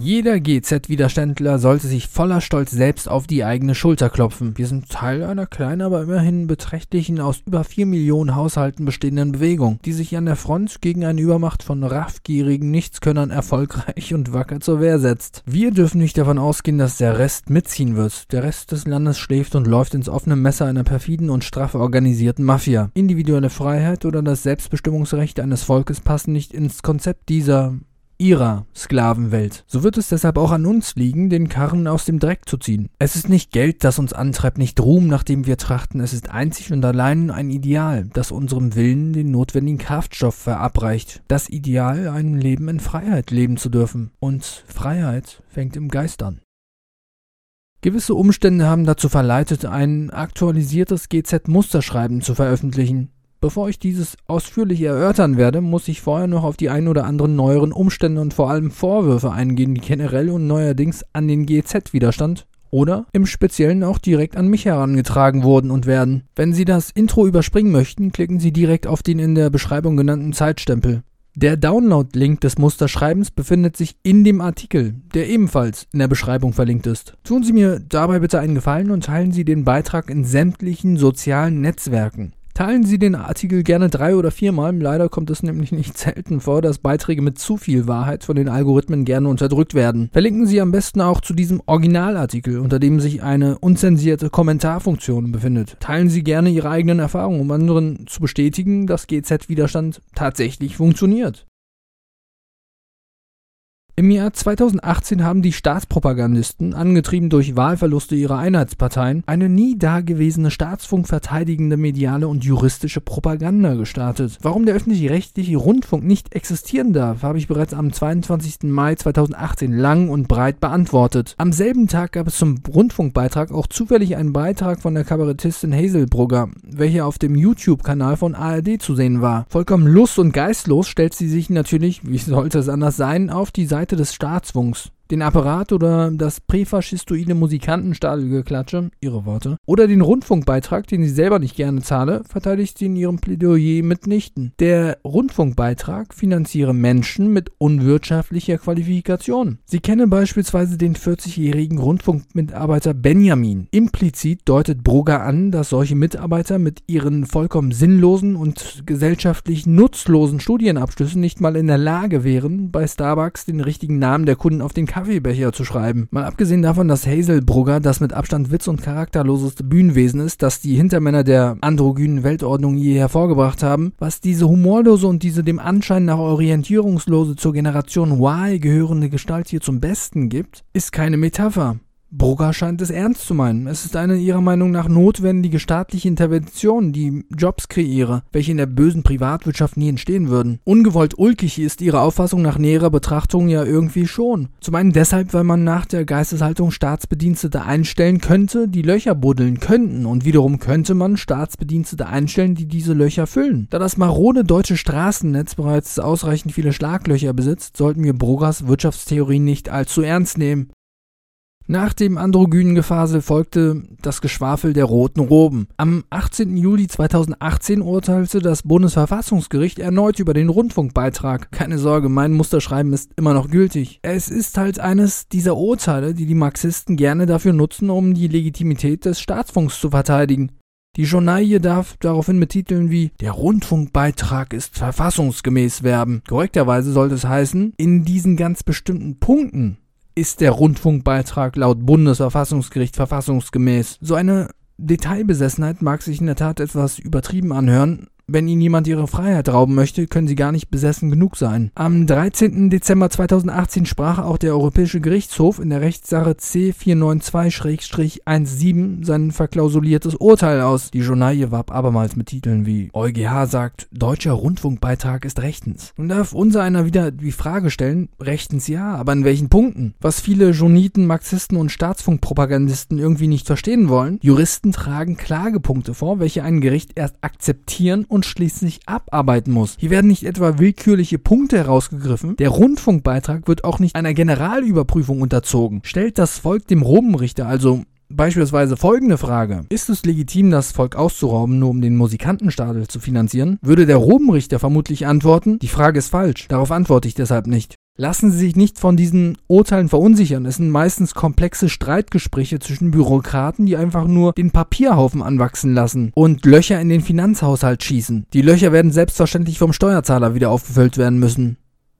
Jeder GZ-Widerständler sollte sich voller Stolz selbst auf die eigene Schulter klopfen. Wir sind Teil einer kleinen, aber immerhin beträchtlichen, aus über 4 Millionen Haushalten bestehenden Bewegung, die sich an der Front gegen eine Übermacht von raffgierigen Nichtskönnern erfolgreich und wacker zur Wehr setzt. Wir dürfen nicht davon ausgehen, dass der Rest mitziehen wird. Der Rest des Landes schläft und läuft ins offene Messer einer perfiden und straff organisierten Mafia. Individuelle Freiheit oder das Selbstbestimmungsrecht eines Volkes passen nicht ins Konzept dieser ihrer Sklavenwelt. So wird es deshalb auch an uns liegen, den Karren aus dem Dreck zu ziehen. Es ist nicht Geld, das uns antreibt, nicht Ruhm, nach dem wir trachten, es ist einzig und allein ein Ideal, das unserem Willen den notwendigen Kraftstoff verabreicht. Das Ideal, ein Leben in Freiheit leben zu dürfen. Und Freiheit fängt im Geist an. Gewisse Umstände haben dazu verleitet, ein aktualisiertes GZ-Musterschreiben zu veröffentlichen. Bevor ich dieses ausführlich erörtern werde, muss ich vorher noch auf die ein oder anderen neueren Umstände und vor allem Vorwürfe eingehen, die generell und neuerdings an den GZ-Widerstand oder im Speziellen auch direkt an mich herangetragen wurden und werden. Wenn Sie das Intro überspringen möchten, klicken Sie direkt auf den in der Beschreibung genannten Zeitstempel. Der Download-Link des Musterschreibens befindet sich in dem Artikel, der ebenfalls in der Beschreibung verlinkt ist. Tun Sie mir dabei bitte einen Gefallen und teilen Sie den Beitrag in sämtlichen sozialen Netzwerken. Teilen Sie den Artikel gerne drei oder viermal. Leider kommt es nämlich nicht selten vor, dass Beiträge mit zu viel Wahrheit von den Algorithmen gerne unterdrückt werden. Verlinken Sie am besten auch zu diesem Originalartikel, unter dem sich eine unzensierte Kommentarfunktion befindet. Teilen Sie gerne Ihre eigenen Erfahrungen, um anderen zu bestätigen, dass GZ-Widerstand tatsächlich funktioniert. Im Jahr 2018 haben die Staatspropagandisten, angetrieben durch Wahlverluste ihrer Einheitsparteien, eine nie dagewesene staatsfunkverteidigende mediale und juristische Propaganda gestartet. Warum der öffentlich-rechtliche Rundfunk nicht existieren darf, habe ich bereits am 22. Mai 2018 lang und breit beantwortet. Am selben Tag gab es zum Rundfunkbeitrag auch zufällig einen Beitrag von der Kabarettistin Hazelbrugger, welcher auf dem YouTube-Kanal von ARD zu sehen war. Vollkommen lust- und geistlos stellt sie sich natürlich, wie sollte es anders sein, auf die Seite Seite des Staatsfunks den Apparat oder das präfaschistoide Musikantenstadelgeklatsche, ihre Worte, oder den Rundfunkbeitrag, den sie selber nicht gerne zahle, verteidigt sie in ihrem Plädoyer mitnichten. Der Rundfunkbeitrag finanziere Menschen mit unwirtschaftlicher Qualifikation. Sie kenne beispielsweise den 40-jährigen Rundfunkmitarbeiter Benjamin. Implizit deutet Brugger an, dass solche Mitarbeiter mit ihren vollkommen sinnlosen und gesellschaftlich nutzlosen Studienabschlüssen nicht mal in der Lage wären, bei Starbucks den richtigen Namen der Kunden auf den Kaffeebecher zu schreiben. Mal abgesehen davon, dass Hazelbrugger das mit Abstand witz- und charakterloseste Bühnenwesen ist, das die Hintermänner der androgynen Weltordnung je hervorgebracht haben, was diese humorlose und diese dem Anschein nach orientierungslose zur Generation Y gehörende Gestalt hier zum Besten gibt, ist keine Metapher. Brugger scheint es ernst zu meinen. Es ist eine ihrer Meinung nach notwendige staatliche Intervention, die Jobs kreiere, welche in der bösen Privatwirtschaft nie entstehen würden. Ungewollt ulkig ist ihre Auffassung nach näherer Betrachtung ja irgendwie schon. Zum einen deshalb, weil man nach der Geisteshaltung Staatsbedienstete einstellen könnte, die Löcher buddeln könnten und wiederum könnte man Staatsbedienstete einstellen, die diese Löcher füllen. Da das marode deutsche Straßennetz bereits ausreichend viele Schlaglöcher besitzt, sollten wir Bruggers Wirtschaftstheorie nicht allzu ernst nehmen. Nach dem androgynen Gefasel folgte das Geschwafel der roten Roben. Am 18. Juli 2018 urteilte das Bundesverfassungsgericht erneut über den Rundfunkbeitrag. Keine Sorge, mein Musterschreiben ist immer noch gültig. Es ist halt eines dieser Urteile, die die Marxisten gerne dafür nutzen, um die Legitimität des Staatsfunks zu verteidigen. Die Journalie darf daraufhin mit Titeln wie Der Rundfunkbeitrag ist verfassungsgemäß werben. Korrekterweise sollte es heißen, in diesen ganz bestimmten Punkten ist der Rundfunkbeitrag laut Bundesverfassungsgericht verfassungsgemäß. So eine Detailbesessenheit mag sich in der Tat etwas übertrieben anhören, wenn Ihnen jemand Ihre Freiheit rauben möchte, können Sie gar nicht besessen genug sein. Am 13. Dezember 2018 sprach auch der Europäische Gerichtshof in der Rechtssache C492-17 sein verklausuliertes Urteil aus. Die Journalie warb abermals mit Titeln wie EuGH sagt, deutscher Rundfunkbeitrag ist rechtens. Nun darf unser einer wieder die Frage stellen, rechtens ja, aber in welchen Punkten? Was viele Joniten, Marxisten und Staatsfunkpropagandisten irgendwie nicht verstehen wollen, Juristen tragen Klagepunkte vor, welche ein Gericht erst akzeptieren und und schließlich abarbeiten muss. Hier werden nicht etwa willkürliche Punkte herausgegriffen. Der Rundfunkbeitrag wird auch nicht einer Generalüberprüfung unterzogen. Stellt das Volk dem Robenrichter also Beispielsweise folgende Frage. Ist es legitim, das Volk auszurauben, nur um den Musikantenstadel zu finanzieren? Würde der Robenrichter vermutlich antworten, die Frage ist falsch. Darauf antworte ich deshalb nicht. Lassen Sie sich nicht von diesen Urteilen verunsichern. Es sind meistens komplexe Streitgespräche zwischen Bürokraten, die einfach nur den Papierhaufen anwachsen lassen und Löcher in den Finanzhaushalt schießen. Die Löcher werden selbstverständlich vom Steuerzahler wieder aufgefüllt werden müssen.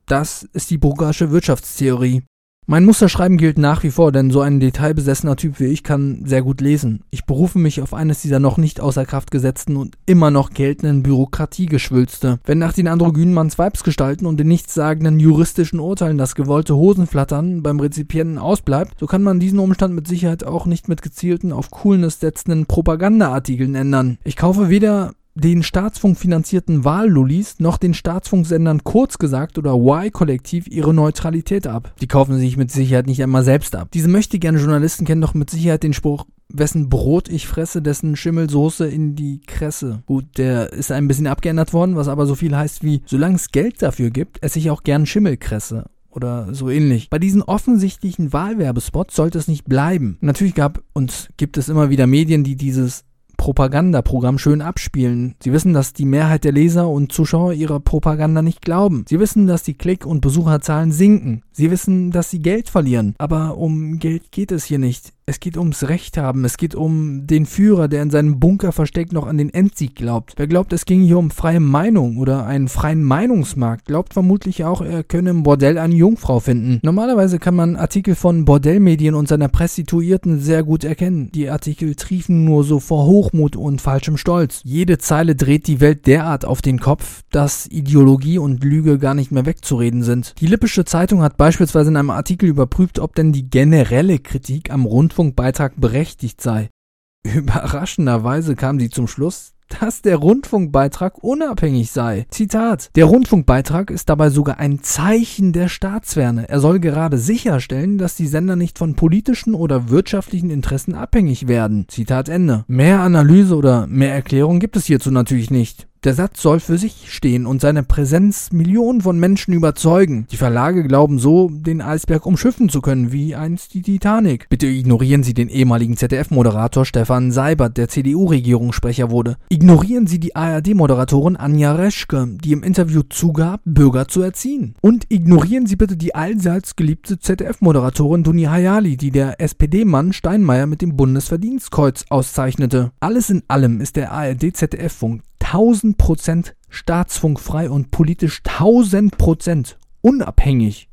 Das ist die Bruggersche Wirtschaftstheorie. Mein Musterschreiben gilt nach wie vor, denn so ein detailbesessener Typ wie ich kann sehr gut lesen. Ich berufe mich auf eines dieser noch nicht außer Kraft gesetzten und immer noch geltenden Bürokratiegeschwülste. Wenn nach den androgynen Manns-Weibs-Gestalten und den nichtssagenden juristischen Urteilen das gewollte Hosenflattern beim Rezipienten ausbleibt, so kann man diesen Umstand mit Sicherheit auch nicht mit gezielten auf Coolness setzenden Propagandaartikeln ändern. Ich kaufe weder den Staatsfunk finanzierten Wahllullis noch den Staatsfunksendern kurz gesagt oder Y-Kollektiv ihre Neutralität ab. Die kaufen sich mit Sicherheit nicht einmal selbst ab. Diese möchte gerne Journalisten kennen doch mit Sicherheit den Spruch, wessen Brot ich fresse, dessen Schimmelsoße in die Kresse. Gut, der ist ein bisschen abgeändert worden, was aber so viel heißt wie, solange es Geld dafür gibt, esse ich auch gern Schimmelkresse oder so ähnlich. Bei diesen offensichtlichen Wahlwerbespots sollte es nicht bleiben. Natürlich gab und gibt es immer wieder Medien, die dieses Propagandaprogramm schön abspielen. Sie wissen, dass die Mehrheit der Leser und Zuschauer ihrer Propaganda nicht glauben. Sie wissen, dass die Klick- und Besucherzahlen sinken. Sie wissen, dass sie Geld verlieren. Aber um Geld geht es hier nicht. Es geht ums Recht haben. Es geht um den Führer, der in seinem Bunker versteckt noch an den Endsieg glaubt. Wer glaubt, es ging hier um freie Meinung oder einen freien Meinungsmarkt, glaubt vermutlich auch, er könne im Bordell eine Jungfrau finden. Normalerweise kann man Artikel von Bordellmedien und seiner Prostituierten sehr gut erkennen. Die Artikel triefen nur so vor Hochmut und falschem Stolz. Jede Zeile dreht die Welt derart auf den Kopf, dass Ideologie und Lüge gar nicht mehr wegzureden sind. Die Lippische Zeitung hat beispielsweise in einem Artikel überprüft, ob denn die generelle Kritik am Rundfunk Rundfunkbeitrag berechtigt sei. Überraschenderweise kam sie zum Schluss, dass der Rundfunkbeitrag unabhängig sei. Zitat: Der Rundfunkbeitrag ist dabei sogar ein Zeichen der Staatsferne. Er soll gerade sicherstellen, dass die Sender nicht von politischen oder wirtschaftlichen Interessen abhängig werden. Zitat Ende. Mehr Analyse oder mehr Erklärung gibt es hierzu natürlich nicht. Der Satz soll für sich stehen und seine Präsenz Millionen von Menschen überzeugen. Die Verlage glauben so, den Eisberg umschiffen zu können, wie einst die Titanic. Bitte ignorieren Sie den ehemaligen ZDF-Moderator Stefan Seibert, der CDU-Regierungssprecher wurde. Ignorieren Sie die ARD-Moderatorin Anja Reschke, die im Interview zugab, Bürger zu erziehen. Und ignorieren Sie bitte die allseits geliebte ZDF-Moderatorin Duni Hayali, die der SPD-Mann Steinmeier mit dem Bundesverdienstkreuz auszeichnete. Alles in allem ist der ARD-ZDF-Funk 1000% staatsfunkfrei und politisch 1000% unabhängig.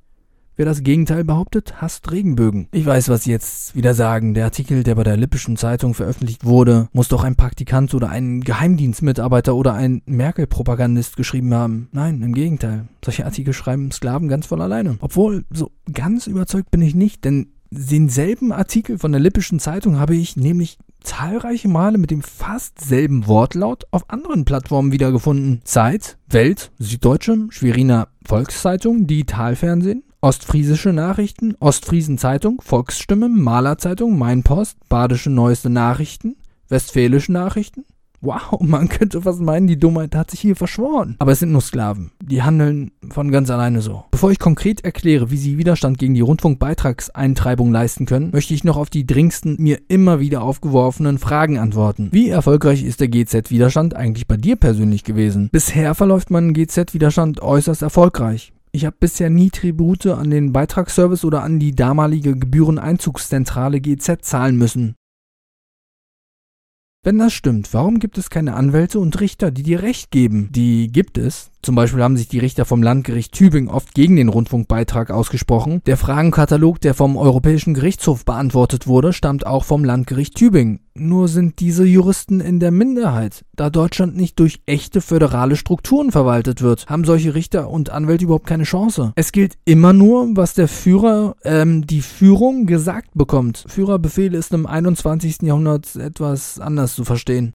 Wer das Gegenteil behauptet, hasst Regenbögen. Ich weiß, was Sie jetzt wieder sagen. Der Artikel, der bei der Lippischen Zeitung veröffentlicht wurde, muss doch ein Praktikant oder ein Geheimdienstmitarbeiter oder ein Merkel-Propagandist geschrieben haben. Nein, im Gegenteil. Solche Artikel schreiben Sklaven ganz von alleine. Obwohl, so ganz überzeugt bin ich nicht, denn denselben Artikel von der Lippischen Zeitung habe ich nämlich zahlreiche Male mit dem fast selben Wortlaut auf anderen Plattformen wiedergefunden. Zeit, Welt, Süddeutsche, Schweriner Volkszeitung, Digitalfernsehen, Ostfriesische Nachrichten, Ostfriesen Zeitung, Volksstimme, Malerzeitung, Mainpost, Badische Neueste Nachrichten, Westfälische Nachrichten, Wow, man könnte fast meinen, die Dummheit hat sich hier verschworen. Aber es sind nur Sklaven. Die handeln von ganz alleine so. Bevor ich konkret erkläre, wie sie Widerstand gegen die Rundfunkbeitragseintreibung leisten können, möchte ich noch auf die dringendsten mir immer wieder aufgeworfenen Fragen antworten. Wie erfolgreich ist der GZ-Widerstand eigentlich bei dir persönlich gewesen? Bisher verläuft mein GZ-Widerstand äußerst erfolgreich. Ich habe bisher nie Tribute an den Beitragsservice oder an die damalige Gebühreneinzugszentrale GZ zahlen müssen. Wenn das stimmt, warum gibt es keine Anwälte und Richter, die dir Recht geben? Die gibt es, zum Beispiel haben sich die Richter vom Landgericht Tübingen oft gegen den Rundfunkbeitrag ausgesprochen. Der Fragenkatalog, der vom Europäischen Gerichtshof beantwortet wurde, stammt auch vom Landgericht Tübingen. Nur sind diese Juristen in der Minderheit. Da Deutschland nicht durch echte föderale Strukturen verwaltet wird, haben solche Richter und Anwälte überhaupt keine Chance. Es gilt immer nur, was der Führer, ähm, die Führung gesagt bekommt. Führerbefehl ist im 21. Jahrhundert etwas anders zu verstehen.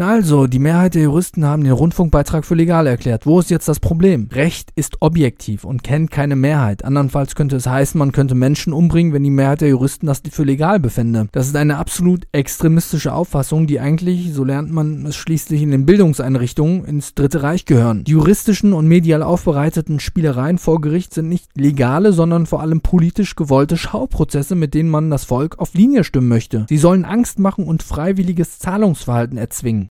Na also, die Mehrheit der Juristen haben den Rundfunkbeitrag für legal erklärt. Wo ist jetzt das Problem? Recht ist objektiv und kennt keine Mehrheit. Andernfalls könnte es heißen, man könnte Menschen umbringen, wenn die Mehrheit der Juristen das für legal befände. Das ist eine absolut extremistische Auffassung, die eigentlich, so lernt man es schließlich in den Bildungseinrichtungen, ins Dritte Reich gehören. Die juristischen und medial aufbereiteten Spielereien vor Gericht sind nicht legale, sondern vor allem politisch gewollte Schauprozesse, mit denen man das Volk auf Linie stimmen möchte. Sie sollen Angst machen und freiwilliges Zahlungsverhalten erzwingen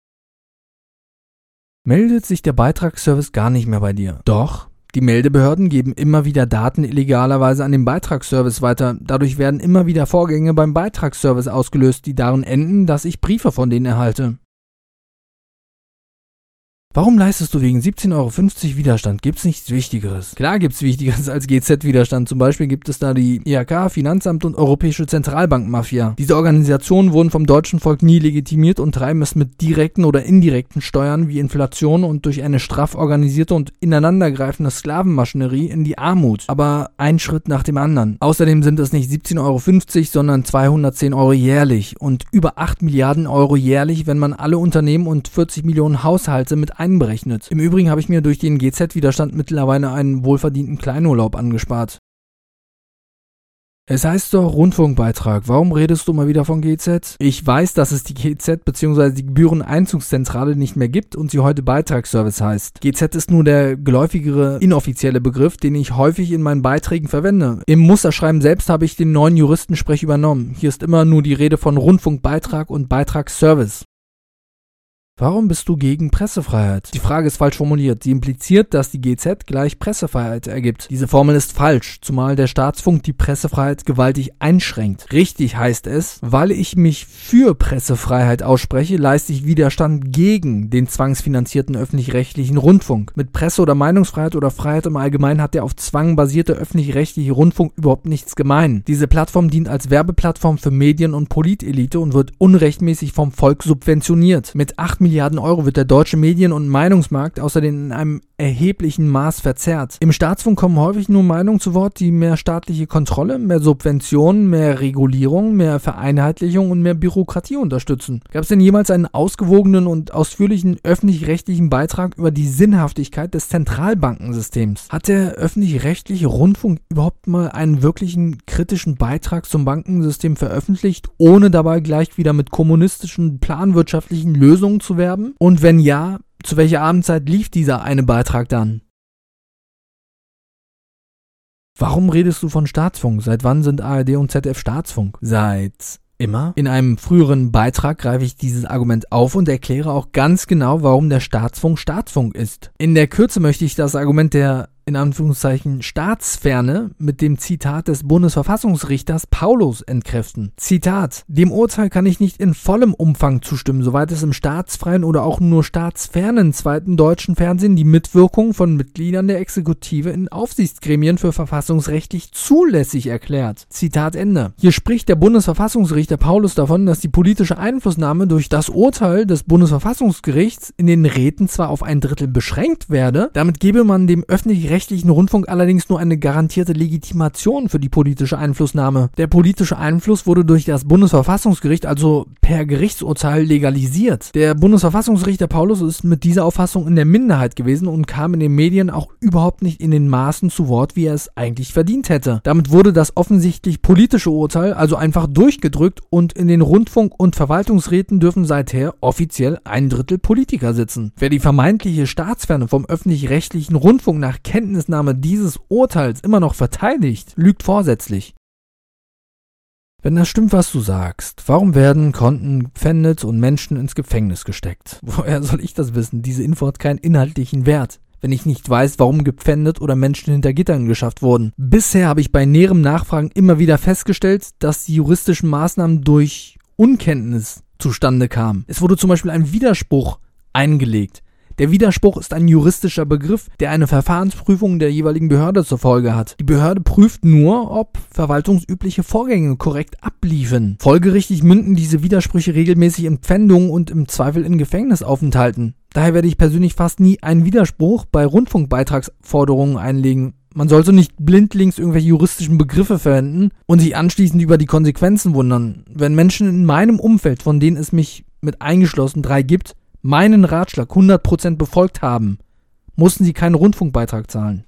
meldet sich der Beitragsservice gar nicht mehr bei dir. Doch, Die Meldebehörden geben immer wieder Daten illegalerweise an den Beitragsservice weiter. Dadurch werden immer wieder Vorgänge beim Beitragsservice ausgelöst, die darin enden, dass ich Briefe von denen erhalte. Warum leistest du wegen 17,50 Euro Widerstand? Gibt's nichts Wichtigeres? Klar gibt's Wichtigeres als GZ-Widerstand. Zum Beispiel gibt es da die IHK, Finanzamt und Europäische Zentralbank-Mafia. Diese Organisationen wurden vom deutschen Volk nie legitimiert und treiben es mit direkten oder indirekten Steuern wie Inflation und durch eine straff organisierte und ineinandergreifende Sklavenmaschinerie in die Armut. Aber ein Schritt nach dem anderen. Außerdem sind es nicht 17,50 Euro, sondern 210 Euro jährlich und über 8 Milliarden Euro jährlich, wenn man alle Unternehmen und 40 Millionen Haushalte mit einberechnet. Im Übrigen habe ich mir durch den GZ-Widerstand mittlerweile einen wohlverdienten Kleinurlaub angespart. Es heißt doch Rundfunkbeitrag. Warum redest du mal wieder von GZ? Ich weiß, dass es die GZ bzw. die Gebühreneinzugszentrale nicht mehr gibt und sie heute Beitragsservice heißt. GZ ist nur der geläufigere inoffizielle Begriff, den ich häufig in meinen Beiträgen verwende. Im Musterschreiben selbst habe ich den neuen Juristensprech übernommen. Hier ist immer nur die Rede von Rundfunkbeitrag und Beitragsservice. Warum bist du gegen Pressefreiheit? Die Frage ist falsch formuliert. Sie impliziert, dass die GZ gleich Pressefreiheit ergibt. Diese Formel ist falsch, zumal der Staatsfunk die Pressefreiheit gewaltig einschränkt. Richtig heißt es, weil ich mich für Pressefreiheit ausspreche, leiste ich Widerstand gegen den zwangsfinanzierten öffentlich-rechtlichen Rundfunk. Mit Presse- oder Meinungsfreiheit oder Freiheit im Allgemeinen hat der auf Zwang basierte öffentlich-rechtliche Rundfunk überhaupt nichts gemein. Diese Plattform dient als Werbeplattform für Medien- und Politelite und wird unrechtmäßig vom Volk subventioniert. Mit 8 Milliarden Euro wird der deutsche Medien- und Meinungsmarkt außerdem in einem erheblichen Maß verzerrt. Im Staatsfunk kommen häufig nur Meinungen zu Wort, die mehr staatliche Kontrolle, mehr Subventionen, mehr Regulierung, mehr Vereinheitlichung und mehr Bürokratie unterstützen. Gab es denn jemals einen ausgewogenen und ausführlichen öffentlich-rechtlichen Beitrag über die Sinnhaftigkeit des Zentralbankensystems? Hat der öffentlich-rechtliche Rundfunk überhaupt mal einen wirklichen kritischen Beitrag zum Bankensystem veröffentlicht, ohne dabei gleich wieder mit kommunistischen planwirtschaftlichen Lösungen zu werben? Und wenn ja, zu welcher Abendzeit lief dieser eine Beitrag dann? Warum redest du von Staatsfunk? Seit wann sind ARD und ZDF Staatsfunk? Seit immer. In einem früheren Beitrag greife ich dieses Argument auf und erkläre auch ganz genau, warum der Staatsfunk Staatsfunk ist. In der Kürze möchte ich das Argument der in Anführungszeichen Staatsferne mit dem Zitat des Bundesverfassungsrichters Paulus entkräften. Zitat: Dem Urteil kann ich nicht in vollem Umfang zustimmen, soweit es im staatsfreien oder auch nur staatsfernen zweiten deutschen Fernsehen die Mitwirkung von Mitgliedern der Exekutive in Aufsichtsgremien für verfassungsrechtlich zulässig erklärt. Zitat Ende. Hier spricht der Bundesverfassungsrichter Paulus davon, dass die politische Einflussnahme durch das Urteil des Bundesverfassungsgerichts in den Räten zwar auf ein Drittel beschränkt werde, damit gebe man dem öffentlich öffentlich-rechtlichen Rundfunk allerdings nur eine garantierte Legitimation für die politische Einflussnahme. Der politische Einfluss wurde durch das Bundesverfassungsgericht also per Gerichtsurteil legalisiert. Der Bundesverfassungsrichter Paulus ist mit dieser Auffassung in der Minderheit gewesen und kam in den Medien auch überhaupt nicht in den Maßen zu Wort, wie er es eigentlich verdient hätte. Damit wurde das offensichtlich politische Urteil also einfach durchgedrückt und in den Rundfunk- und Verwaltungsräten dürfen seither offiziell ein Drittel Politiker sitzen. Wer die vermeintliche Staatsferne vom öffentlich-rechtlichen Rundfunk nach Kenntnis Kenntnisnahme dieses Urteils immer noch verteidigt, lügt vorsätzlich. Wenn das stimmt, was du sagst, warum werden Konten gepfändet und Menschen ins Gefängnis gesteckt? Woher soll ich das wissen? Diese Info hat keinen inhaltlichen Wert, wenn ich nicht weiß, warum gepfändet oder Menschen hinter Gittern geschafft wurden. Bisher habe ich bei näherem Nachfragen immer wieder festgestellt, dass die juristischen Maßnahmen durch Unkenntnis zustande kamen. Es wurde zum Beispiel ein Widerspruch eingelegt. Der Widerspruch ist ein juristischer Begriff, der eine Verfahrensprüfung der jeweiligen Behörde zur Folge hat. Die Behörde prüft nur, ob verwaltungsübliche Vorgänge korrekt abliefen. Folgerichtig münden diese Widersprüche regelmäßig in Pfändungen und im Zweifel in Gefängnisaufenthalten. Daher werde ich persönlich fast nie einen Widerspruch bei Rundfunkbeitragsforderungen einlegen. Man sollte nicht blindlings irgendwelche juristischen Begriffe verwenden und sich anschließend über die Konsequenzen wundern. Wenn Menschen in meinem Umfeld, von denen es mich mit eingeschlossen drei gibt, meinen Ratschlag 100% befolgt haben, mussten sie keinen Rundfunkbeitrag zahlen.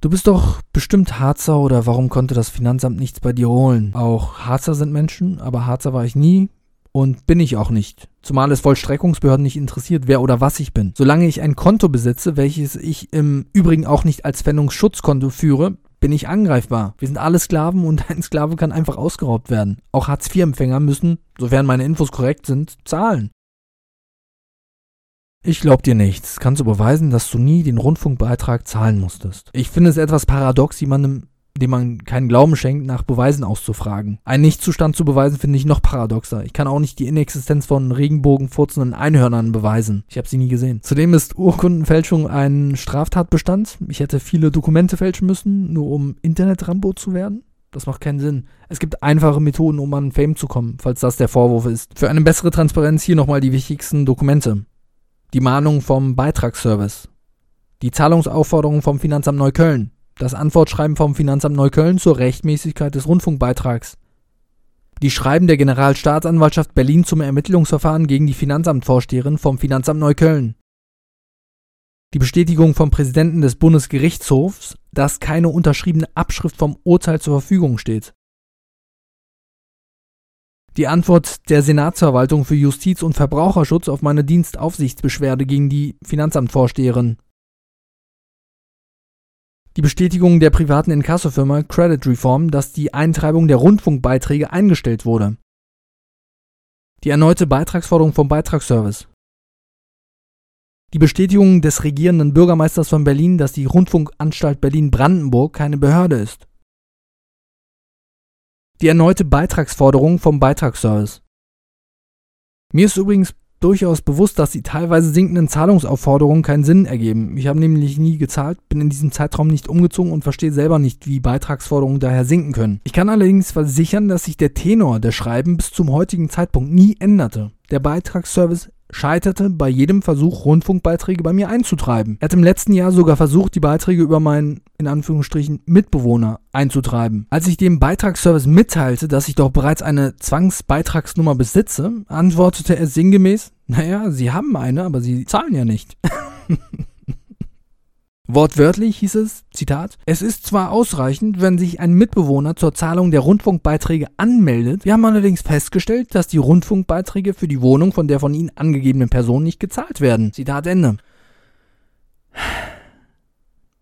Du bist doch bestimmt Harzer oder warum konnte das Finanzamt nichts bei dir holen? Auch Harzer sind Menschen, aber Harzer war ich nie und bin ich auch nicht. Zumal es Vollstreckungsbehörden nicht interessiert, wer oder was ich bin. Solange ich ein Konto besitze, welches ich im Übrigen auch nicht als Pfändungsschutzkonto führe, bin ich angreifbar. Wir sind alle Sklaven und ein Sklave kann einfach ausgeraubt werden. Auch Hartz-IV-Empfänger müssen, sofern meine Infos korrekt sind, zahlen. Ich glaub dir nichts. Kannst du beweisen, dass du nie den Rundfunkbeitrag zahlen musstest? Ich finde es etwas paradox, jemandem dem man keinen Glauben schenkt, nach Beweisen auszufragen. Einen Nichtzustand zu beweisen, finde ich noch paradoxer. Ich kann auch nicht die Inexistenz von Regenbogenfurzenden Einhörnern beweisen. Ich habe sie nie gesehen. Zudem ist Urkundenfälschung ein Straftatbestand. Ich hätte viele Dokumente fälschen müssen, nur um Internet-Rambo zu werden. Das macht keinen Sinn. Es gibt einfache Methoden, um an Fame zu kommen, falls das der Vorwurf ist. Für eine bessere Transparenz hier nochmal die wichtigsten Dokumente. Die Mahnung vom Beitragsservice. Die Zahlungsaufforderung vom Finanzamt Neukölln. Das Antwortschreiben vom Finanzamt Neukölln zur Rechtmäßigkeit des Rundfunkbeitrags, die Schreiben der Generalstaatsanwaltschaft Berlin zum Ermittlungsverfahren gegen die Finanzamtvorsteherin vom Finanzamt Neukölln, die Bestätigung vom Präsidenten des Bundesgerichtshofs, dass keine unterschriebene Abschrift vom Urteil zur Verfügung steht, die Antwort der Senatsverwaltung für Justiz und Verbraucherschutz auf meine Dienstaufsichtsbeschwerde gegen die Finanzamtvorsteherin die Bestätigung der privaten Inkassofirma Credit Reform, dass die Eintreibung der Rundfunkbeiträge eingestellt wurde. Die erneute Beitragsforderung vom Beitragsservice. Die Bestätigung des regierenden Bürgermeisters von Berlin, dass die Rundfunkanstalt Berlin-Brandenburg keine Behörde ist. Die erneute Beitragsforderung vom Beitragsservice. Mir ist übrigens durchaus bewusst, dass die teilweise sinkenden Zahlungsaufforderungen keinen Sinn ergeben. Ich habe nämlich nie gezahlt, bin in diesem Zeitraum nicht umgezogen und verstehe selber nicht, wie Beitragsforderungen daher sinken können. Ich kann allerdings versichern, dass sich der Tenor der Schreiben bis zum heutigen Zeitpunkt nie änderte. Der Beitragsservice scheiterte bei jedem Versuch, Rundfunkbeiträge bei mir einzutreiben. Er hat im letzten Jahr sogar versucht, die Beiträge über meinen, in Anführungsstrichen, Mitbewohner einzutreiben. Als ich dem Beitragsservice mitteilte, dass ich doch bereits eine Zwangsbeitragsnummer besitze, antwortete er sinngemäß, naja, Sie haben eine, aber Sie zahlen ja nicht. Wortwörtlich hieß es, Zitat, es ist zwar ausreichend, wenn sich ein Mitbewohner zur Zahlung der Rundfunkbeiträge anmeldet, wir haben allerdings festgestellt, dass die Rundfunkbeiträge für die Wohnung von der von Ihnen angegebenen Person nicht gezahlt werden. Zitat Ende.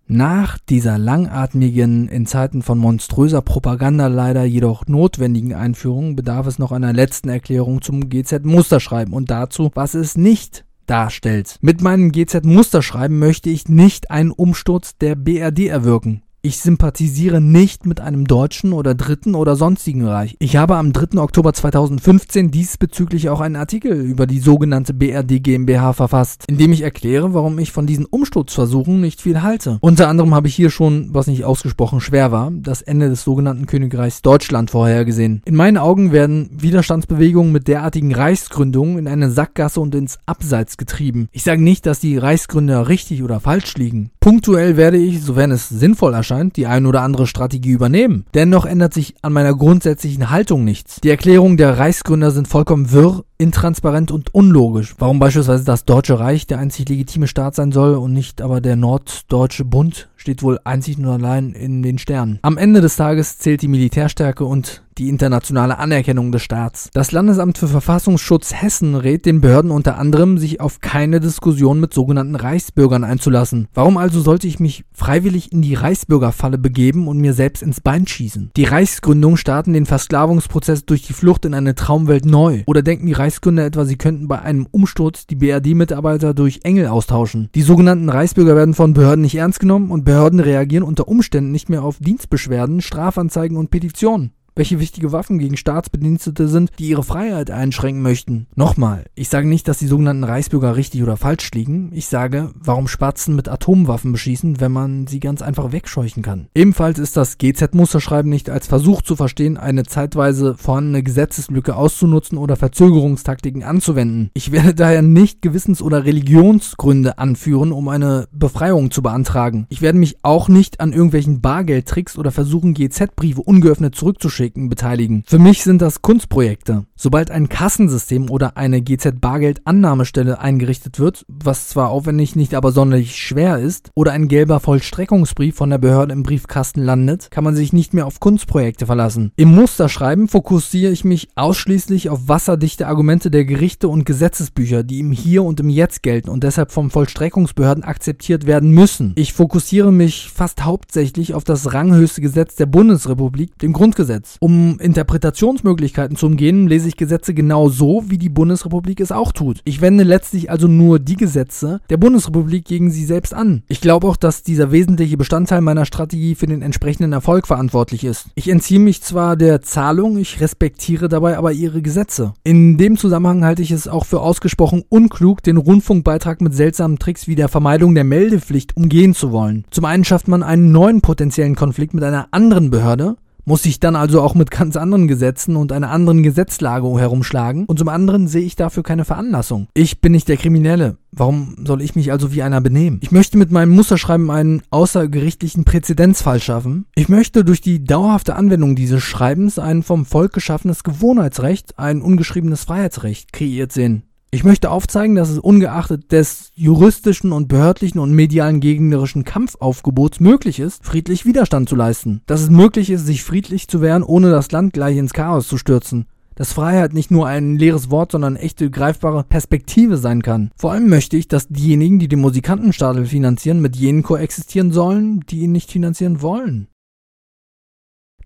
Nach dieser langatmigen, in Zeiten von monströser Propaganda leider jedoch notwendigen Einführung bedarf es noch einer letzten Erklärung zum GZ-Musterschreiben und dazu, was es nicht darstellt. Mit meinem GZ-Musterschreiben möchte ich nicht einen Umsturz der BRD erwirken. Ich sympathisiere nicht mit einem deutschen oder dritten oder sonstigen Reich. Ich habe am 3. Oktober 2015 diesbezüglich auch einen Artikel über die sogenannte BRD GmbH verfasst, in dem ich erkläre, warum ich von diesen Umsturzversuchen nicht viel halte. Unter anderem habe ich hier schon, was nicht ausgesprochen schwer war, das Ende des sogenannten Königreichs Deutschland vorhergesehen. In meinen Augen werden Widerstandsbewegungen mit derartigen Reichsgründungen in eine Sackgasse und ins Abseits getrieben. Ich sage nicht, dass die Reichsgründer richtig oder falsch liegen. Punktuell werde ich, sofern es sinnvoll erscheint, scheint, die ein oder andere Strategie übernehmen. Dennoch ändert sich an meiner grundsätzlichen Haltung nichts. Die Erklärungen der Reichsgründer sind vollkommen wirr, intransparent und unlogisch. Warum beispielsweise das Deutsche Reich der einzig legitime Staat sein soll und nicht aber der Norddeutsche Bund, steht wohl einzig und allein in den Sternen. Am Ende des Tages zählt die Militärstärke und die internationale Anerkennung des Staats. Das Landesamt für Verfassungsschutz Hessen rät den Behörden unter anderem, sich auf keine Diskussion mit sogenannten Reichsbürgern einzulassen. Warum also sollte ich mich freiwillig in die Reichsbürgerfalle begeben und mir selbst ins Bein schießen? Die Reichsgründung starten den Versklavungsprozess durch die Flucht in eine Traumwelt neu. Oder denken die Reichsgründer etwa, sie könnten bei einem Umsturz die BRD-Mitarbeiter durch Engel austauschen? Die sogenannten Reichsbürger werden von Behörden nicht ernst genommen und Behörden reagieren unter Umständen nicht mehr auf Dienstbeschwerden, Strafanzeigen und Petitionen welche wichtige Waffen gegen Staatsbedienstete sind, die ihre Freiheit einschränken möchten. Nochmal, ich sage nicht, dass die sogenannten Reichsbürger richtig oder falsch liegen. Ich sage, warum Spatzen mit Atomwaffen beschießen, wenn man sie ganz einfach wegscheuchen kann. Ebenfalls ist das GZ-Musterschreiben nicht als Versuch zu verstehen, eine zeitweise vorhandene Gesetzeslücke auszunutzen oder Verzögerungstaktiken anzuwenden. Ich werde daher nicht Gewissens- oder Religionsgründe anführen, um eine Befreiung zu beantragen. Ich werde mich auch nicht an irgendwelchen Bargeldtricks oder versuchen, GZ-Briefe ungeöffnet zurückzuschicken Projekten beteiligen. Für mich sind das Kunstprojekte. Sobald ein Kassensystem oder eine GZ-Bargeldannahmestelle eingerichtet wird, was zwar aufwendig, nicht aber sonderlich schwer ist, oder ein gelber Vollstreckungsbrief von der Behörde im Briefkasten landet, kann man sich nicht mehr auf Kunstprojekte verlassen. Im Musterschreiben fokussiere ich mich ausschließlich auf wasserdichte Argumente der Gerichte und Gesetzesbücher, die im Hier und im Jetzt gelten und deshalb vom Vollstreckungsbehörden akzeptiert werden müssen. Ich fokussiere mich fast hauptsächlich auf das ranghöchste Gesetz der Bundesrepublik, dem Grundgesetz. Um Interpretationsmöglichkeiten zu umgehen, lese ich Gesetze genau so, wie die Bundesrepublik es auch tut. Ich wende letztlich also nur die Gesetze der Bundesrepublik gegen sie selbst an. Ich glaube auch, dass dieser wesentliche Bestandteil meiner Strategie für den entsprechenden Erfolg verantwortlich ist. Ich entziehe mich zwar der Zahlung, ich respektiere dabei aber ihre Gesetze. In dem Zusammenhang halte ich es auch für ausgesprochen unklug, den Rundfunkbeitrag mit seltsamen Tricks wie der Vermeidung der Meldepflicht umgehen zu wollen. Zum einen schafft man einen neuen potenziellen Konflikt mit einer anderen Behörde, muss sich dann also auch mit ganz anderen Gesetzen und einer anderen Gesetzlage herumschlagen und zum anderen sehe ich dafür keine Veranlassung. Ich bin nicht der Kriminelle. Warum soll ich mich also wie einer benehmen? Ich möchte mit meinem Musterschreiben einen außergerichtlichen Präzedenzfall schaffen. Ich möchte durch die dauerhafte Anwendung dieses Schreibens ein vom Volk geschaffenes Gewohnheitsrecht, ein ungeschriebenes Freiheitsrecht kreiert sehen. Ich möchte aufzeigen, dass es ungeachtet des juristischen und behördlichen und medialen gegnerischen Kampfaufgebots möglich ist, friedlich Widerstand zu leisten. Dass es möglich ist, sich friedlich zu wehren, ohne das Land gleich ins Chaos zu stürzen. Dass Freiheit nicht nur ein leeres Wort, sondern echte greifbare Perspektive sein kann. Vor allem möchte ich, dass diejenigen, die den Musikantenstadel finanzieren, mit jenen koexistieren sollen, die ihn nicht finanzieren wollen.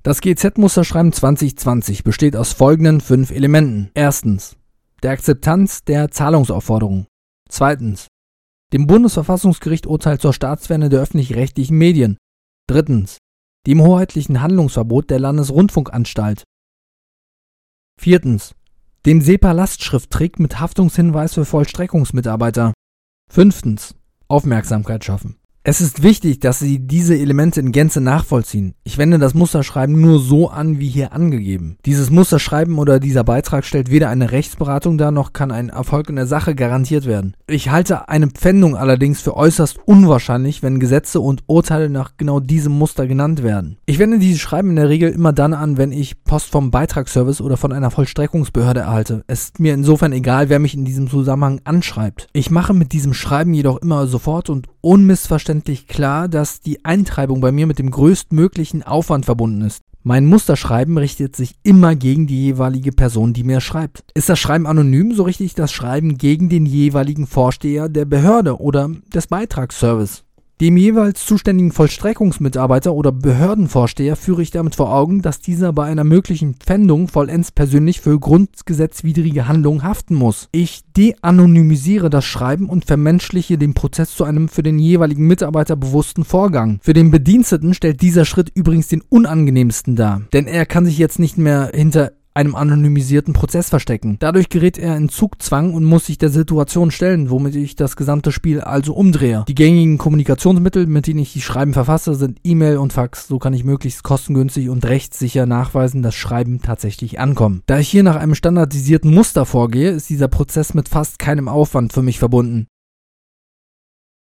Das GZ-Musterschreiben 2020 besteht aus folgenden fünf Elementen. Erstens der Akzeptanz der Zahlungsaufforderung. Zweitens. Dem Bundesverfassungsgericht Urteil zur Staatsferne der öffentlich-rechtlichen Medien. Drittens. Dem hoheitlichen Handlungsverbot der Landesrundfunkanstalt. Viertens. Dem SEPA-Lastschrifttrick mit Haftungshinweis für Vollstreckungsmitarbeiter. Fünftens. Aufmerksamkeit schaffen. Es ist wichtig, dass Sie diese Elemente in Gänze nachvollziehen. Ich wende das Musterschreiben nur so an, wie hier angegeben. Dieses Musterschreiben oder dieser Beitrag stellt weder eine Rechtsberatung dar, noch kann ein Erfolg in der Sache garantiert werden. Ich halte eine Pfändung allerdings für äußerst unwahrscheinlich, wenn Gesetze und Urteile nach genau diesem Muster genannt werden. Ich wende dieses Schreiben in der Regel immer dann an, wenn ich Post vom Beitragsservice oder von einer Vollstreckungsbehörde erhalte. Es ist mir insofern egal, wer mich in diesem Zusammenhang anschreibt. Ich mache mit diesem Schreiben jedoch immer sofort und unmissverständlich klar, dass die Eintreibung bei mir mit dem größtmöglichen Aufwand verbunden ist. Mein Musterschreiben richtet sich immer gegen die jeweilige Person, die mir schreibt. Ist das Schreiben anonym, so richte ich das Schreiben gegen den jeweiligen Vorsteher der Behörde oder des Beitragsservice. Dem jeweils zuständigen Vollstreckungsmitarbeiter oder Behördenvorsteher führe ich damit vor Augen, dass dieser bei einer möglichen Pfändung vollends persönlich für grundgesetzwidrige Handlungen haften muss. Ich de-anonymisiere das Schreiben und vermenschliche den Prozess zu einem für den jeweiligen Mitarbeiter bewussten Vorgang. Für den Bediensteten stellt dieser Schritt übrigens den unangenehmsten dar, denn er kann sich jetzt nicht mehr hinter einem anonymisierten Prozess verstecken. Dadurch gerät er in Zugzwang und muss sich der Situation stellen, womit ich das gesamte Spiel also umdrehe. Die gängigen Kommunikationsmittel, mit denen ich die Schreiben verfasse, sind E-Mail und Fax. So kann ich möglichst kostengünstig und rechtssicher nachweisen, dass Schreiben tatsächlich ankommen. Da ich hier nach einem standardisierten Muster vorgehe, ist dieser Prozess mit fast keinem Aufwand für mich verbunden.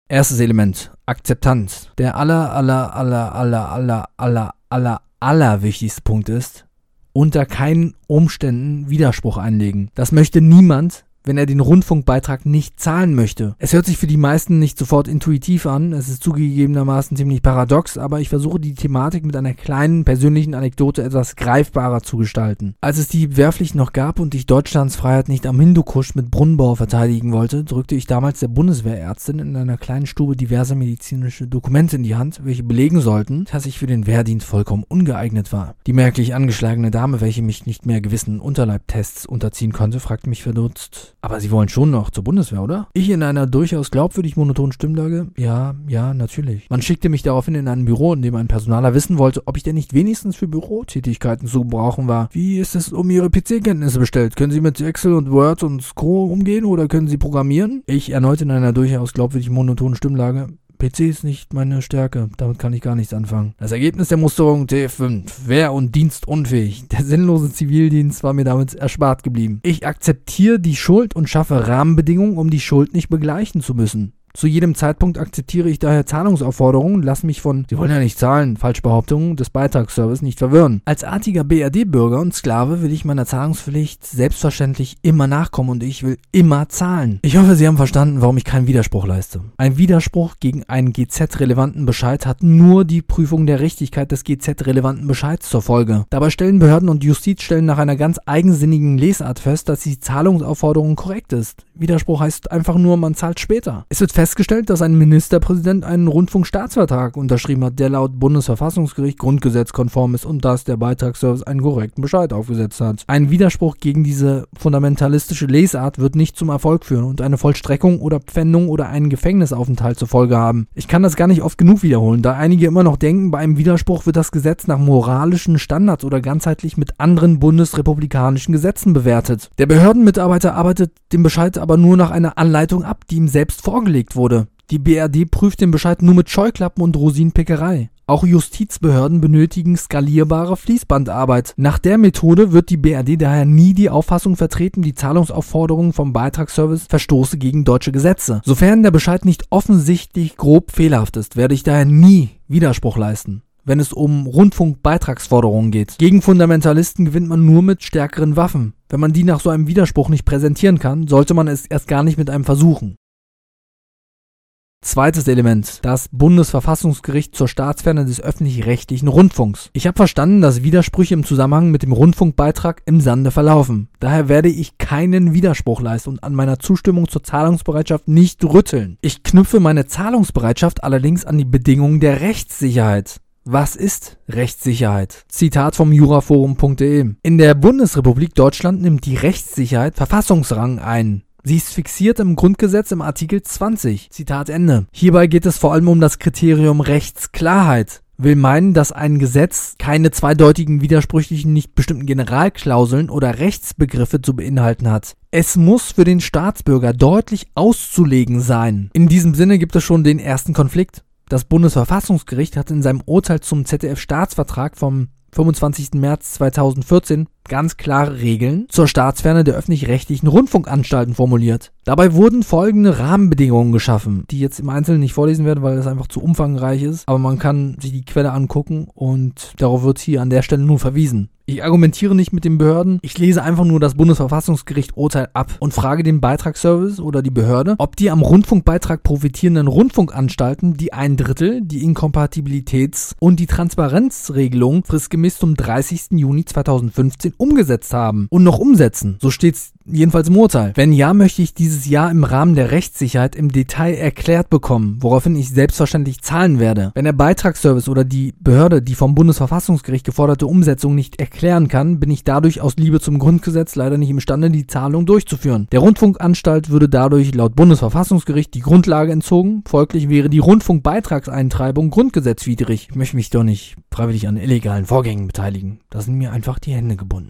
Erstes Element. Akzeptanz. Der aller, aller, aller, aller, aller, aller, aller, aller wichtigste Punkt ist, unter keinen Umständen Widerspruch einlegen. Das möchte niemand, wenn er den Rundfunkbeitrag nicht zahlen möchte. Es hört sich für die meisten nicht sofort intuitiv an, es ist zugegebenermaßen ziemlich paradox, aber ich versuche die Thematik mit einer kleinen persönlichen Anekdote etwas greifbarer zu gestalten. Als es die Wehrpflicht noch gab und ich Deutschlands Freiheit nicht am Hindukusch mit Brunnenbau verteidigen wollte, drückte ich damals der Bundeswehrärztin in einer kleinen Stube diverse medizinische Dokumente in die Hand, welche belegen sollten, dass ich für den Wehrdienst vollkommen ungeeignet war. Die merklich angeschlagene Dame, welche mich nicht mehr gewissen Unterleibtests unterziehen konnte, fragte mich verdutzt, aber Sie wollen schon noch zur Bundeswehr, oder? Ich in einer durchaus glaubwürdig monotonen Stimmlage? Ja, ja, natürlich. Man schickte mich daraufhin in ein Büro, in dem ein Personaler wissen wollte, ob ich denn nicht wenigstens für Bürotätigkeiten zu gebrauchen war. Wie ist es um Ihre PC-Kenntnisse bestellt? Können Sie mit Excel und Word und Scroll umgehen oder können Sie programmieren? Ich erneut in einer durchaus glaubwürdig monotonen Stimmlage. PC ist nicht meine Stärke, damit kann ich gar nichts anfangen. Das Ergebnis der Musterung T5, Wehr- und Dienstunfähig. Der sinnlose Zivildienst war mir damit erspart geblieben. Ich akzeptiere die Schuld und schaffe Rahmenbedingungen, um die Schuld nicht begleichen zu müssen. Zu jedem Zeitpunkt akzeptiere ich daher Zahlungsaufforderungen, lass mich von, Sie wollen ja nicht zahlen, Falschbehauptungen des Beitragsservice nicht verwirren. Als artiger BRD-Bürger und Sklave will ich meiner Zahlungspflicht selbstverständlich immer nachkommen und ich will immer zahlen. Ich hoffe, Sie haben verstanden, warum ich keinen Widerspruch leiste. Ein Widerspruch gegen einen GZ-relevanten Bescheid hat nur die Prüfung der Richtigkeit des GZ-relevanten Bescheids zur Folge. Dabei stellen Behörden und Justizstellen nach einer ganz eigensinnigen Lesart fest, dass die Zahlungsaufforderung korrekt ist. Widerspruch heißt einfach nur, man zahlt später. Es wird festgestellt, dass ein Ministerpräsident einen Rundfunkstaatsvertrag unterschrieben hat, der laut Bundesverfassungsgericht grundgesetzkonform ist und dass der Beitragsservice einen korrekten Bescheid aufgesetzt hat. Ein Widerspruch gegen diese fundamentalistische Lesart wird nicht zum Erfolg führen und eine Vollstreckung oder Pfändung oder einen Gefängnisaufenthalt zur Folge haben. Ich kann das gar nicht oft genug wiederholen, da einige immer noch denken, bei einem Widerspruch wird das Gesetz nach moralischen Standards oder ganzheitlich mit anderen bundesrepublikanischen Gesetzen bewertet. Der Behördenmitarbeiter arbeitet den Bescheid aber nur nach einer Anleitung ab, die ihm selbst vorgelegt wurde. Die BRD prüft den Bescheid nur mit Scheuklappen und Rosinenpickerei. Auch Justizbehörden benötigen skalierbare Fließbandarbeit. Nach der Methode wird die BRD daher nie die Auffassung vertreten, die Zahlungsaufforderungen vom Beitragsservice verstoße gegen deutsche Gesetze. Sofern der Bescheid nicht offensichtlich grob fehlerhaft ist, werde ich daher nie Widerspruch leisten wenn es um Rundfunkbeitragsforderungen geht. Gegen Fundamentalisten gewinnt man nur mit stärkeren Waffen. Wenn man die nach so einem Widerspruch nicht präsentieren kann, sollte man es erst gar nicht mit einem versuchen. Zweites Element, das Bundesverfassungsgericht zur Staatsferne des öffentlich-rechtlichen Rundfunks. Ich habe verstanden, dass Widersprüche im Zusammenhang mit dem Rundfunkbeitrag im Sande verlaufen. Daher werde ich keinen Widerspruch leisten und an meiner Zustimmung zur Zahlungsbereitschaft nicht rütteln. Ich knüpfe meine Zahlungsbereitschaft allerdings an die Bedingungen der Rechtssicherheit. Was ist Rechtssicherheit? Zitat vom juraforum.de. In der Bundesrepublik Deutschland nimmt die Rechtssicherheit Verfassungsrang ein. Sie ist fixiert im Grundgesetz im Artikel 20. Zitat Ende. Hierbei geht es vor allem um das Kriterium Rechtsklarheit. Will meinen, dass ein Gesetz keine zweideutigen, widersprüchlichen, nicht bestimmten Generalklauseln oder Rechtsbegriffe zu beinhalten hat. Es muss für den Staatsbürger deutlich auszulegen sein. In diesem Sinne gibt es schon den ersten Konflikt. Das Bundesverfassungsgericht hat in seinem Urteil zum ZDF-Staatsvertrag vom 25. März 2014 ganz klare Regeln zur Staatsferne der öffentlich-rechtlichen Rundfunkanstalten formuliert. Dabei wurden folgende Rahmenbedingungen geschaffen, die jetzt im Einzelnen nicht vorlesen werde, weil das einfach zu umfangreich ist, aber man kann sich die Quelle angucken und darauf wird hier an der Stelle nun verwiesen. Ich argumentiere nicht mit den Behörden, ich lese einfach nur das Bundesverfassungsgericht Urteil ab und frage den Beitragsservice oder die Behörde, ob die am Rundfunkbeitrag profitierenden Rundfunkanstalten die ein Drittel, die Inkompatibilitäts- und die Transparenzregelung fristgemäß zum 30. Juni 2015 umgesetzt haben und noch umsetzen. So steht's jedenfalls im Urteil. Wenn ja, möchte ich dieses Jahr im Rahmen der Rechtssicherheit im Detail erklärt bekommen, woraufhin ich selbstverständlich zahlen werde. Wenn der Beitragsservice oder die Behörde die vom Bundesverfassungsgericht geforderte Umsetzung nicht erklären kann, bin ich dadurch aus Liebe zum Grundgesetz leider nicht imstande, die Zahlung durchzuführen. Der Rundfunkanstalt würde dadurch laut Bundesverfassungsgericht die Grundlage entzogen, folglich wäre die Rundfunkbeitragseintreibung grundgesetzwidrig. Ich möchte mich doch nicht freiwillig an illegalen Vorgängen beteiligen. Da sind mir einfach die Hände gebunden.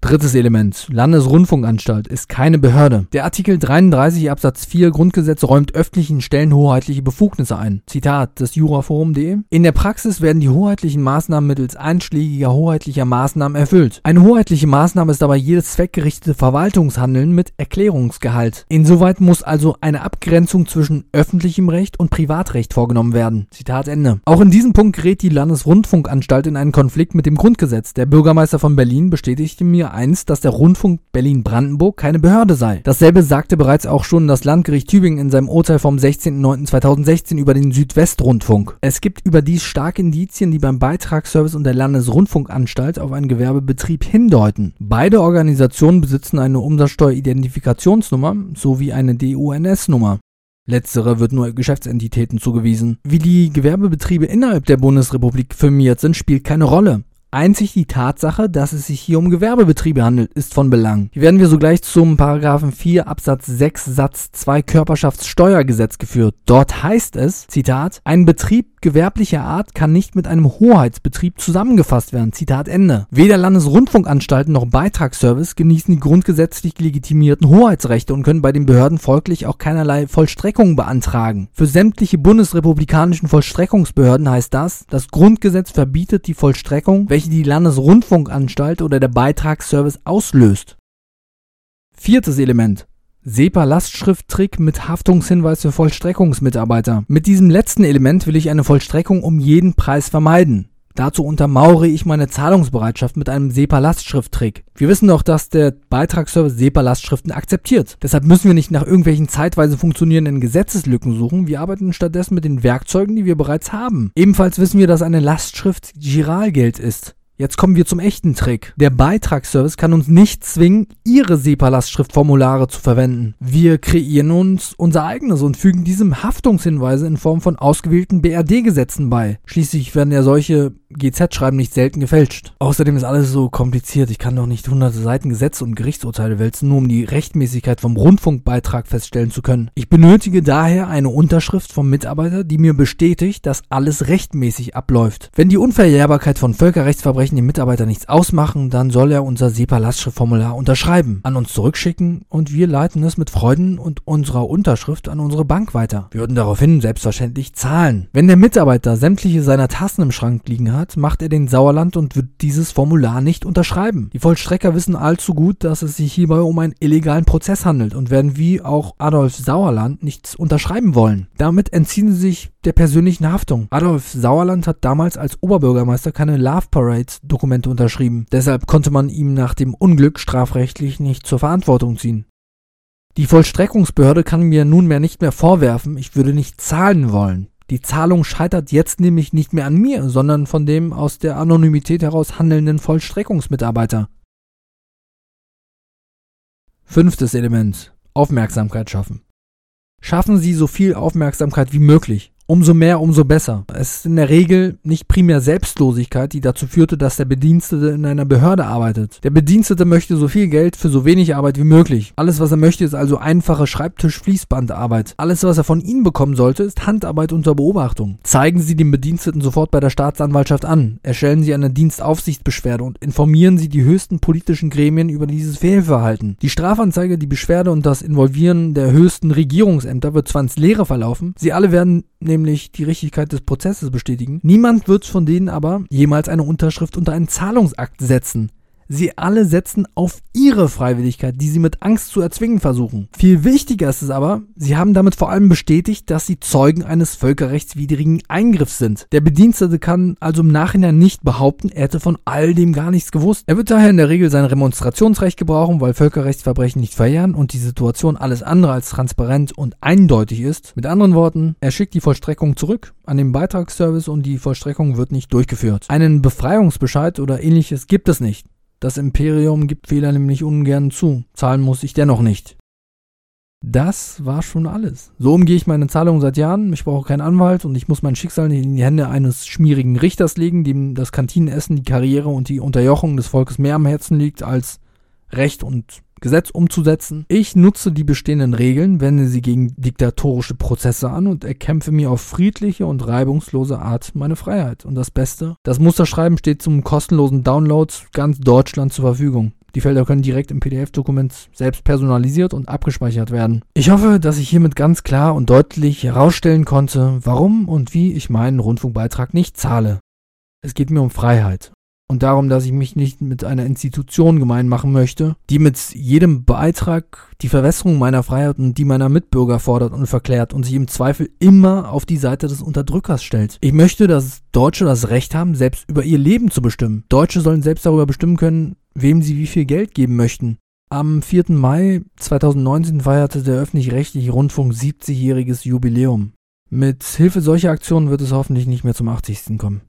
Drittes Element. Landesrundfunkanstalt ist keine Behörde. Der Artikel 33 Absatz 4 Grundgesetz räumt öffentlichen Stellen hoheitliche Befugnisse ein. Zitat des juraforum.de. In der Praxis werden die hoheitlichen Maßnahmen mittels einschlägiger hoheitlicher Maßnahmen erfüllt. Eine hoheitliche Maßnahme ist dabei jedes zweckgerichtete Verwaltungshandeln mit Erklärungsgehalt. Insoweit muss also eine Abgrenzung zwischen öffentlichem Recht und Privatrecht vorgenommen werden. Zitat Ende. Auch in diesem Punkt gerät die Landesrundfunkanstalt in einen Konflikt mit dem Grundgesetz. Der Bürgermeister von Berlin bestätigte mir einst, dass der Rundfunk Berlin-Brandenburg keine Behörde sei. Dasselbe sagte bereits auch schon das Landgericht Tübingen in seinem Urteil vom 16.09.2016 über den Südwestrundfunk. Es gibt überdies starke Indizien, die beim Beitragsservice und der Landesrundfunkanstalt auf einen Gewerbebetrieb hindeuten. Beide Organisationen besitzen eine Umsatzsteueridentifikationsnummer sowie eine DUNS-Nummer. Letztere wird nur Geschäftsentitäten zugewiesen. Wie die Gewerbebetriebe innerhalb der Bundesrepublik firmiert sind, spielt keine Rolle. Einzig die Tatsache, dass es sich hier um Gewerbebetriebe handelt, ist von Belang. Hier werden wir sogleich zum Paragraphen 4 Absatz 6 Satz 2 Körperschaftssteuergesetz geführt. Dort heißt es, Zitat, ein Betrieb gewerblicher Art kann nicht mit einem Hoheitsbetrieb zusammengefasst werden. Zitat Ende. Weder Landesrundfunkanstalten noch Beitragsservice genießen die grundgesetzlich legitimierten Hoheitsrechte und können bei den Behörden folglich auch keinerlei Vollstreckung beantragen. Für sämtliche bundesrepublikanischen Vollstreckungsbehörden heißt das, das Grundgesetz verbietet die Vollstreckung, welche die Landesrundfunkanstalt oder der Beitragsservice auslöst. Viertes Element. SEPA-Lastschrifttrick mit Haftungshinweis für Vollstreckungsmitarbeiter. Mit diesem letzten Element will ich eine Vollstreckung um jeden Preis vermeiden. Dazu untermauere ich meine Zahlungsbereitschaft mit einem SEPA-Lastschrifttrick. Wir wissen doch, dass der Beitragsservice SEPA-Lastschriften akzeptiert. Deshalb müssen wir nicht nach irgendwelchen zeitweise funktionierenden Gesetzeslücken suchen. Wir arbeiten stattdessen mit den Werkzeugen, die wir bereits haben. Ebenfalls wissen wir, dass eine Lastschrift Giralgeld ist. Jetzt kommen wir zum echten Trick. Der Beitragsservice kann uns nicht zwingen, ihre SEPA-Lastschriftformulare zu verwenden. Wir kreieren uns unser eigenes und fügen diesem Haftungshinweise in Form von ausgewählten BRD-Gesetzen bei. Schließlich werden ja solche GZ-Schreiben nicht selten gefälscht. Außerdem ist alles so kompliziert. Ich kann doch nicht hunderte Seiten Gesetze und Gerichtsurteile wälzen, nur um die Rechtmäßigkeit vom Rundfunkbeitrag feststellen zu können. Ich benötige daher eine Unterschrift vom Mitarbeiter, die mir bestätigt, dass alles rechtmäßig abläuft. Wenn die Unverjährbarkeit von Völkerrechtsverbrechen dem Mitarbeiter nichts ausmachen, dann soll er unser SEPA-Lastschriftformular unterschreiben, an uns zurückschicken und wir leiten es mit Freuden und unserer Unterschrift an unsere Bank weiter. Wir würden daraufhin selbstverständlich zahlen. Wenn der Mitarbeiter sämtliche seiner Tassen im Schrank liegen hat, macht er den Sauerland und wird dieses Formular nicht unterschreiben. Die Vollstrecker wissen allzu gut, dass es sich hierbei um einen illegalen Prozess handelt und werden wie auch Adolf Sauerland nichts unterschreiben wollen. Damit entziehen sie sich der persönlichen Haftung. Adolf Sauerland hat damals als Oberbürgermeister keine Love Parades Dokumente unterschrieben. Deshalb konnte man ihm nach dem Unglück strafrechtlich nicht zur Verantwortung ziehen. Die Vollstreckungsbehörde kann mir nunmehr nicht mehr vorwerfen, ich würde nicht zahlen wollen. Die Zahlung scheitert jetzt nämlich nicht mehr an mir, sondern von dem aus der Anonymität heraus handelnden Vollstreckungsmitarbeiter. Fünftes Element. Aufmerksamkeit schaffen. Schaffen Sie so viel Aufmerksamkeit wie möglich. Umso mehr, umso besser. Es ist in der Regel nicht primär Selbstlosigkeit, die dazu führte, dass der Bedienstete in einer Behörde arbeitet. Der Bedienstete möchte so viel Geld für so wenig Arbeit wie möglich. Alles, was er möchte, ist also einfache Schreibtisch-Fließbandarbeit. Alles, was er von Ihnen bekommen sollte, ist Handarbeit unter Beobachtung. Zeigen Sie den Bediensteten sofort bei der Staatsanwaltschaft an. Erstellen Sie eine Dienstaufsichtsbeschwerde und informieren Sie die höchsten politischen Gremien über dieses Fehlverhalten. Die Strafanzeige, die Beschwerde und das Involvieren der höchsten Regierungsämter wird zwar ins Leere verlaufen. Sie alle werden nämlich nämlich die Richtigkeit des Prozesses bestätigen. Niemand wird von denen aber jemals eine Unterschrift unter einen Zahlungsakt setzen. Sie alle setzen auf ihre Freiwilligkeit, die sie mit Angst zu erzwingen versuchen. Viel wichtiger ist es aber, sie haben damit vor allem bestätigt, dass sie Zeugen eines völkerrechtswidrigen Eingriffs sind. Der Bedienstete kann also im Nachhinein nicht behaupten, er hätte von all dem gar nichts gewusst. Er wird daher in der Regel sein Remonstrationsrecht gebrauchen, weil Völkerrechtsverbrechen nicht verjähren und die Situation alles andere als transparent und eindeutig ist. Mit anderen Worten, er schickt die Vollstreckung zurück an den Beitragsservice und die Vollstreckung wird nicht durchgeführt. Einen Befreiungsbescheid oder ähnliches gibt es nicht. Das Imperium gibt Fehler nämlich ungern zu. Zahlen muss ich dennoch nicht. Das war schon alles. So umgehe ich meine Zahlungen seit Jahren. Ich brauche keinen Anwalt und ich muss mein Schicksal nicht in die Hände eines schmierigen Richters legen, dem das Kantinenessen, die Karriere und die Unterjochung des Volkes mehr am Herzen liegt als Recht und Gesetz umzusetzen. Ich nutze die bestehenden Regeln, wende sie gegen diktatorische Prozesse an und erkämpfe mir auf friedliche und reibungslose Art meine Freiheit. Und das Beste, das Musterschreiben steht zum kostenlosen Download ganz Deutschland zur Verfügung. Die Felder können direkt im PDF-Dokument selbst personalisiert und abgespeichert werden. Ich hoffe, dass ich hiermit ganz klar und deutlich herausstellen konnte, warum und wie ich meinen Rundfunkbeitrag nicht zahle. Es geht mir um Freiheit und darum, dass ich mich nicht mit einer Institution gemein machen möchte, die mit jedem Beitrag die Verwässerung meiner Freiheit und die meiner Mitbürger fordert und verklärt und sich im Zweifel immer auf die Seite des Unterdrückers stellt. Ich möchte, dass Deutsche das Recht haben, selbst über ihr Leben zu bestimmen. Deutsche sollen selbst darüber bestimmen können, wem sie wie viel Geld geben möchten. Am 4. Mai 2019 feierte der öffentlich-rechtliche Rundfunk 70-jähriges Jubiläum. Mit Hilfe solcher Aktionen wird es hoffentlich nicht mehr zum 80. kommen.